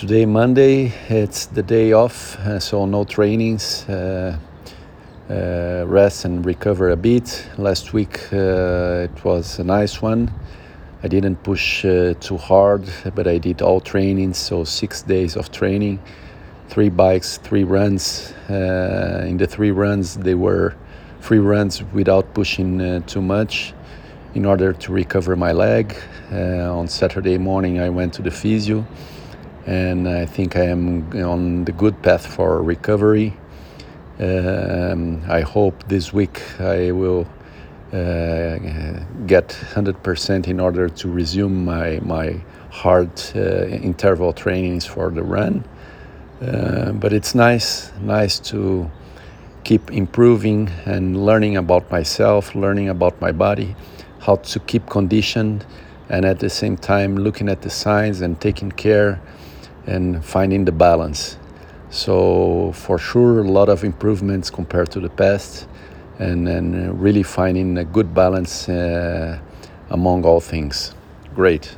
today, Monday, it's the day off, uh, so no trainings. Uh, uh, rest and recover a bit. Last week uh, it was a nice one. I didn't push uh, too hard, but I did all trainings, so six days of training, three bikes, three runs. Uh, in the three runs, they were free runs without pushing too much in order to recover my leg. on Saturday morning, I went to the physio and I think I am on the good path for recovery. Um, I hope this week I will uh, get 100% in order to resume my, my hard uh, interval trainings for the run. Uh, but it's nice, nice to keep improving and learning about myself, learning about my body, how to keep conditioned, and at the same time looking at the signs and taking care and finding the balance. So for sure, a lot of improvements compared to the past, and, and really finding a good balance uh, among all things. Great.